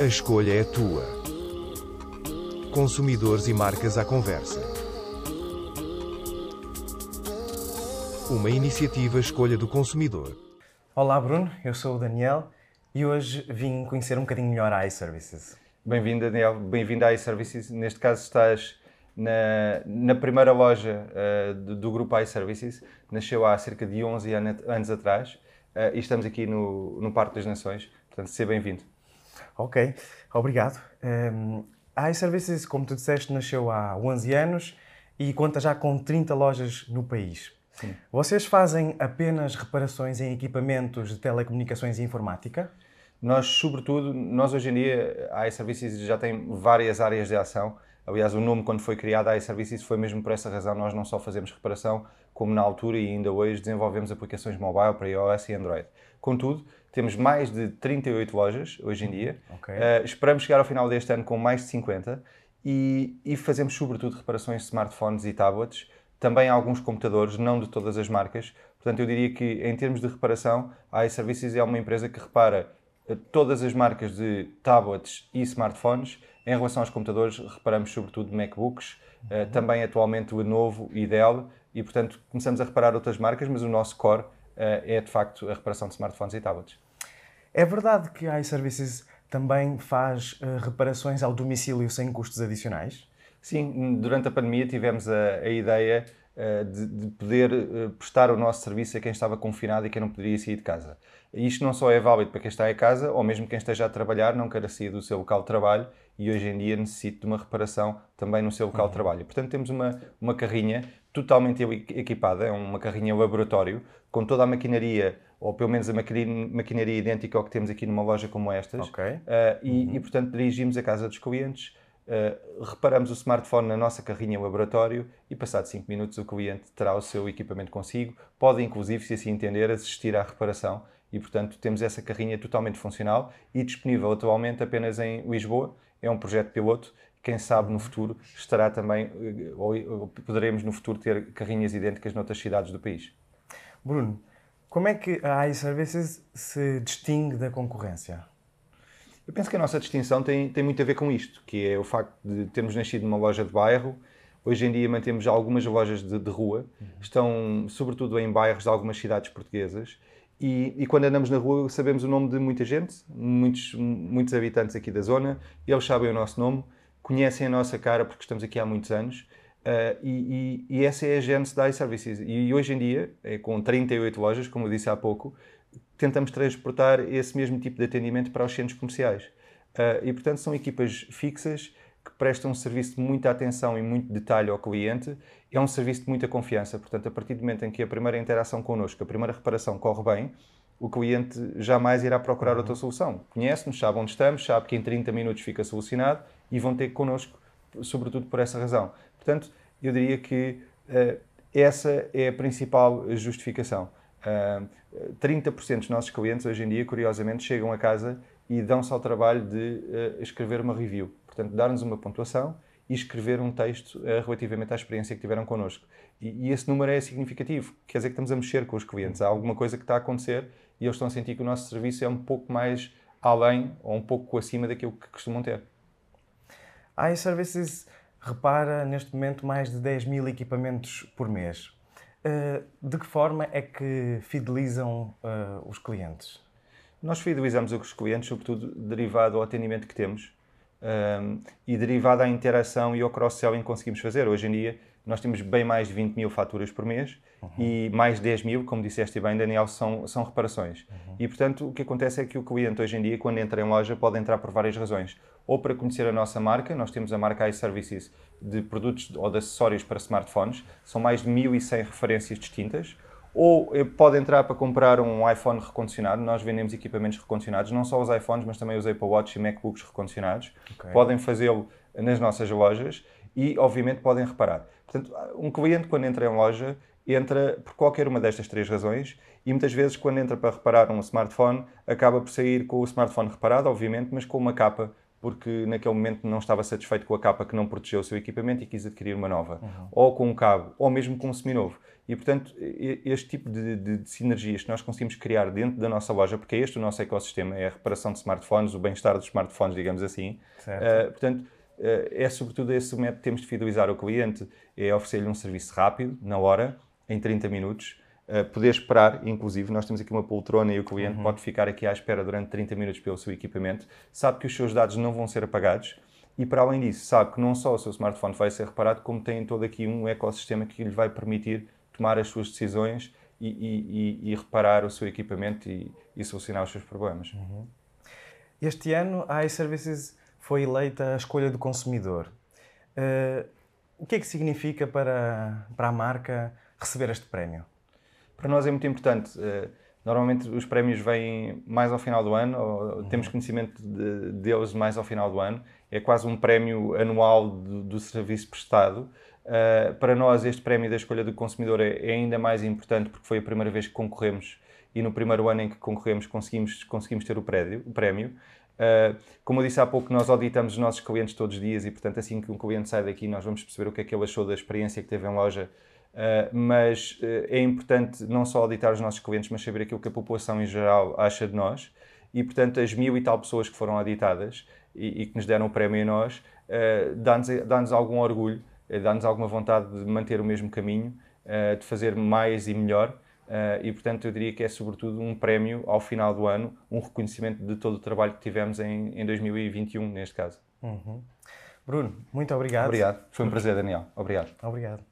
A escolha é tua. Consumidores e marcas à conversa. Uma iniciativa Escolha do Consumidor. Olá Bruno, eu sou o Daniel e hoje vim conhecer um bocadinho melhor a iServices. Bem-vindo, Daniel. Bem-vindo à iServices. Neste caso, estás na, na primeira loja uh, do, do, grupo iServices. Nasceu há cerca de 11 anos atrás uh, e estamos aqui no, no Parque das Nações. Portanto, seja bem-vindo. Ok, obrigado. Um, a iServices, como tu disseste, nasceu há 11 anos e conta já com 30 lojas no país. Sim. Vocês fazem apenas reparações em equipamentos de telecomunicações e informática? Nós, sobretudo, nós hoje em dia, a iServices já tem várias áreas de ação. Aliás, o nome, quando foi criado, a iServices, foi mesmo por essa razão. Nós não só fazemos reparação, como na altura e ainda hoje desenvolvemos aplicações mobile para iOS e Android. Contudo, temos mais de 38 lojas hoje em dia. Okay. Uh, esperamos chegar ao final deste ano com mais de 50 e, e, fazemos sobretudo reparações de smartphones e tablets, também alguns computadores, não de todas as marcas. Portanto, eu diria que em termos de reparação, a iServices é uma empresa que repara todas as marcas de tablets e smartphones. Em relação aos computadores, reparamos sobretudo MacBooks, uhum. também atualmente Lenovo e Dell, e portanto começamos a reparar outras marcas, mas o nosso core é de facto a reparação de smartphones e tablets. É verdade que a iServices também faz uh, reparações ao domicílio sem custos adicionais? Sim, durante a pandemia tivemos a, a ideia uh, de, de, poder uh, prestar o nosso serviço a quem estava confinado e quem não poderia sair de casa. Isto não só é válido para quem está em casa, ou mesmo quem esteja a trabalhar, não queira sair do seu local de trabalho e hoje em dia necessita de uma reparação também no seu local uhum. de trabalho. Portanto, temos uma, uma carrinha totalmente equipada, é uma carrinha laboratório, com toda a maquinaria, ou pelo menos a maquinaria idêntica ao que temos aqui numa loja como estas. Okay. Uh, e, uhum. e, portanto, dirigimos a casa dos clientes, uh, reparamos o smartphone na nossa carrinha laboratório e, passado 5 minutos, o cliente terá o seu equipamento consigo. Pode, inclusive, se assim entender, assistir à reparação e, portanto, temos essa carrinha totalmente funcional e disponível atualmente apenas em Lisboa. É um projeto piloto. Quem sabe no futuro estará também, eh, ou poderemos no futuro ter carrinhas idênticas noutras cidades do país. Bruno, como é que a iServices se distingue da concorrência? Eu penso que a nossa distinção tem, tem muito a ver com isto, que é o facto de termos nascido numa loja de bairro, Hoje em dia mantemos algumas lojas de, de rua, uhum. estão sobretudo em bairros de algumas cidades portuguesas e, e, quando andamos na rua sabemos o nome de muita gente, muitos, muitos habitantes aqui da zona, eles sabem o nosso nome, conhecem a nossa cara porque estamos aqui há muitos anos uh, e, e, e, essa é a gênese da iServices. E hoje em dia, é, com 38 lojas, como eu disse há pouco, tentamos transportar esse mesmo tipo de atendimento para os centros comerciais. Uh, e portanto são equipas fixas que prestam um serviço de muita atenção e muito detalhe ao cliente é um serviço de muita confiança. Portanto, a partir do momento em que a primeira interação connosco, a primeira reparação corre bem, o cliente jamais irá procurar outra solução. Conhece-nos, sabe onde estamos, sabe que em 30 minutos fica solucionado e vão ter connosco, sobretudo por essa razão. Portanto, eu diria que uh, essa é a principal justificação. Uh, eh, 30% dos nossos clientes hoje em dia, curiosamente, chegam a casa e dão-se ao trabalho de uh, escrever uma review. Portanto, dar-nos uma pontuação e escrever um texto uh, relativamente à experiência que tiveram connosco. E, e, esse número é significativo, quer dizer que estamos a mexer com os clientes. Há alguma coisa que está a acontecer e eles estão a sentir que o nosso serviço é um pouco mais além ou um pouco acima daquilo que costumam ter. A iServices repara neste momento mais de 10 mil equipamentos por mês. Uh, de que forma é que fidelizam os clientes? Nós fidelizamos os clientes, sobretudo derivado ao atendimento que temos um, e derivado à interação e ao cross-selling que conseguimos fazer. Hoje em dia, nós temos bem mais de 20 mil faturas por mês uhum. e mais de 10 mil, como disseste bem, Daniel, são, são reparações. Uhum. E, portanto, o que acontece é que o cliente hoje em dia, quando entra em loja, pode entrar por várias razões. Ou para conhecer a nossa marca, nós temos a marca iServices de produtos ou de acessórios para smartphones, são mais de 1.100 referências distintas ou eh, pode entrar para comprar um iPhone recondicionado. Nós vendemos equipamentos recondicionados, não só os iPhones, mas também os Apple Watch e MacBooks recondicionados. Okay. Podem fazê-lo nas nossas lojas e, obviamente, podem reparar. Portanto, um cliente, quando entra em loja, entra por qualquer uma destas três razões e muitas vezes, quando entra para reparar um smartphone, acaba por sair com o smartphone reparado, obviamente, mas com uma capa porque naquele momento não estava satisfeito com a capa que não protegeu o seu equipamento e quis adquirir uma nova, uhum. ou com um cabo, ou mesmo com um seminovo. E, portanto, este tipo de, de, de, sinergias que nós conseguimos criar dentro da nossa loja, porque é este o nosso ecossistema, é a reparação de smartphones, o bem-estar dos smartphones, digamos assim. Uh, portanto, uh, é sobretudo esse o método que temos de fidelizar o cliente, é oferecer-lhe um serviço rápido, na hora, em 30 minutos, uh, poder esperar, inclusive, nós temos aqui uma poltrona e o cliente uhum. pode ficar aqui à espera durante 30 minutos pelo seu equipamento, sabe que os seus dados não vão ser apagados, e para além disso, sabe que não só o seu smartphone vai ser reparado, como tem todo aqui um ecossistema que lhe vai permitir tomar as suas decisões e, e, e, e reparar o seu equipamento e, solucionar os seus problemas. Uhum. Este ano a iServices foi eleita a escolha do consumidor. Uh, o que é que significa para, para a marca receber este prémio? Para nós é muito importante. Uh, normalmente os prémios vêm mais ao final do ano, ou uhum. temos conhecimento de, deles mais ao final do ano. É quase um prémio anual do, do serviço prestado. Uh, para nós, este prémio da escolha do consumidor é, é, ainda mais importante porque foi a primeira vez que concorremos e no primeiro ano em que concorremos conseguimos, conseguimos ter o, prédio, o prémio. Uh, como eu disse há pouco, nós auditamos os nossos clientes todos os dias e, portanto, assim que um cliente sai daqui, nós vamos perceber o que é que ele achou da experiência que teve em loja. Uh, mas é importante não só auditar os nossos clientes, mas saber aquilo que a população em geral acha de nós. E, portanto, as mil e tal pessoas que foram auditadas e, e que nos deram o prémio a nós, dá-nos dá algum orgulho dá-nos alguma vontade de manter o mesmo caminho, de fazer mais e melhor. E, portanto, eu diria que é sobretudo um prémio ao final do ano, um reconhecimento de todo o trabalho que tivemos em, em 2021, neste caso. Uhum. Bruno, muito obrigado. Obrigado. Foi um prazer, Daniel. Obrigado. Obrigado.